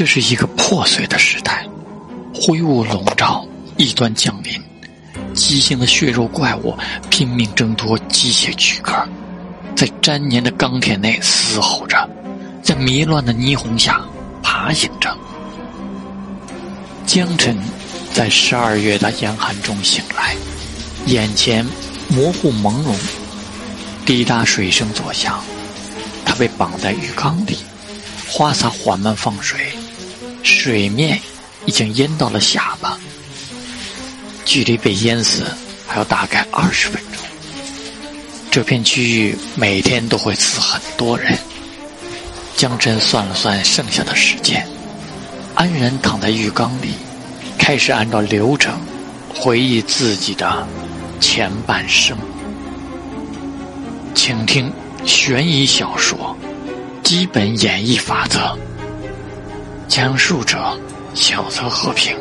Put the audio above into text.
这是一个破碎的时代，灰雾笼罩，异端降临，畸形的血肉怪物拼命挣脱机械躯壳，在粘黏的钢铁内嘶吼着，在迷乱的霓虹下爬行着。江晨在十二月的严寒中醒来，眼前模糊朦胧，滴答水声作响，他被绑在浴缸里。花洒缓慢放水，水面已经淹到了下巴，距离被淹死还有大概二十分钟。这片区域每天都会死很多人。江真算了算剩下的时间，安然躺在浴缸里，开始按照流程回忆自己的前半生。请听悬疑小说。基本演绎法则，讲述者：小泽和平。